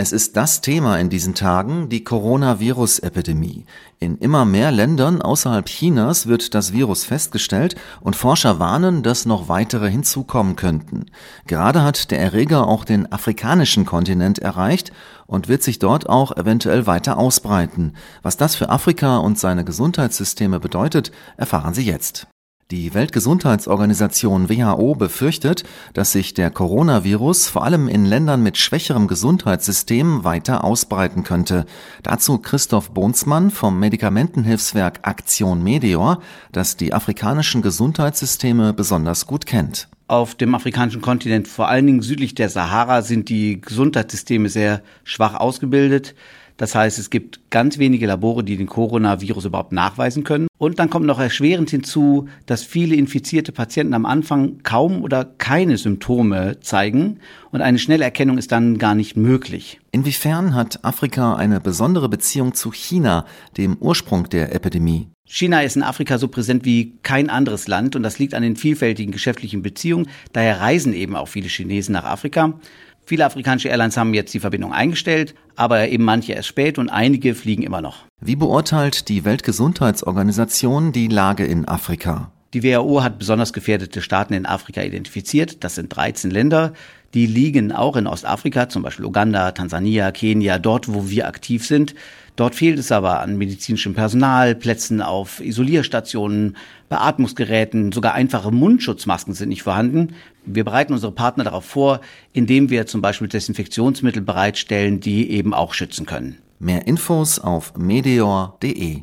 Es ist das Thema in diesen Tagen, die Coronavirus-Epidemie. In immer mehr Ländern außerhalb Chinas wird das Virus festgestellt und Forscher warnen, dass noch weitere hinzukommen könnten. Gerade hat der Erreger auch den afrikanischen Kontinent erreicht und wird sich dort auch eventuell weiter ausbreiten. Was das für Afrika und seine Gesundheitssysteme bedeutet, erfahren Sie jetzt. Die Weltgesundheitsorganisation WHO befürchtet, dass sich der Coronavirus vor allem in Ländern mit schwächerem Gesundheitssystem weiter ausbreiten könnte. Dazu Christoph Bonsmann vom Medikamentenhilfswerk Aktion Meteor, das die afrikanischen Gesundheitssysteme besonders gut kennt. Auf dem afrikanischen Kontinent, vor allen Dingen südlich der Sahara, sind die Gesundheitssysteme sehr schwach ausgebildet. Das heißt, es gibt ganz wenige Labore, die den Coronavirus überhaupt nachweisen können. Und dann kommt noch erschwerend hinzu, dass viele infizierte Patienten am Anfang kaum oder keine Symptome zeigen und eine schnelle Erkennung ist dann gar nicht möglich. Inwiefern hat Afrika eine besondere Beziehung zu China, dem Ursprung der Epidemie? China ist in Afrika so präsent wie kein anderes Land und das liegt an den vielfältigen geschäftlichen Beziehungen. Daher reisen eben auch viele Chinesen nach Afrika. Viele afrikanische Airlines haben jetzt die Verbindung eingestellt, aber eben manche erst spät und einige fliegen immer noch. Wie beurteilt die Weltgesundheitsorganisation die Lage in Afrika? Die WHO hat besonders gefährdete Staaten in Afrika identifiziert. Das sind 13 Länder. Die liegen auch in Ostafrika, zum Beispiel Uganda, Tansania, Kenia, dort, wo wir aktiv sind. Dort fehlt es aber an medizinischem Personal, Plätzen auf Isolierstationen, Beatmungsgeräten, sogar einfache Mundschutzmasken sind nicht vorhanden. Wir bereiten unsere Partner darauf vor, indem wir zum Beispiel Desinfektionsmittel bereitstellen, die eben auch schützen können. Mehr Infos auf meteor.de.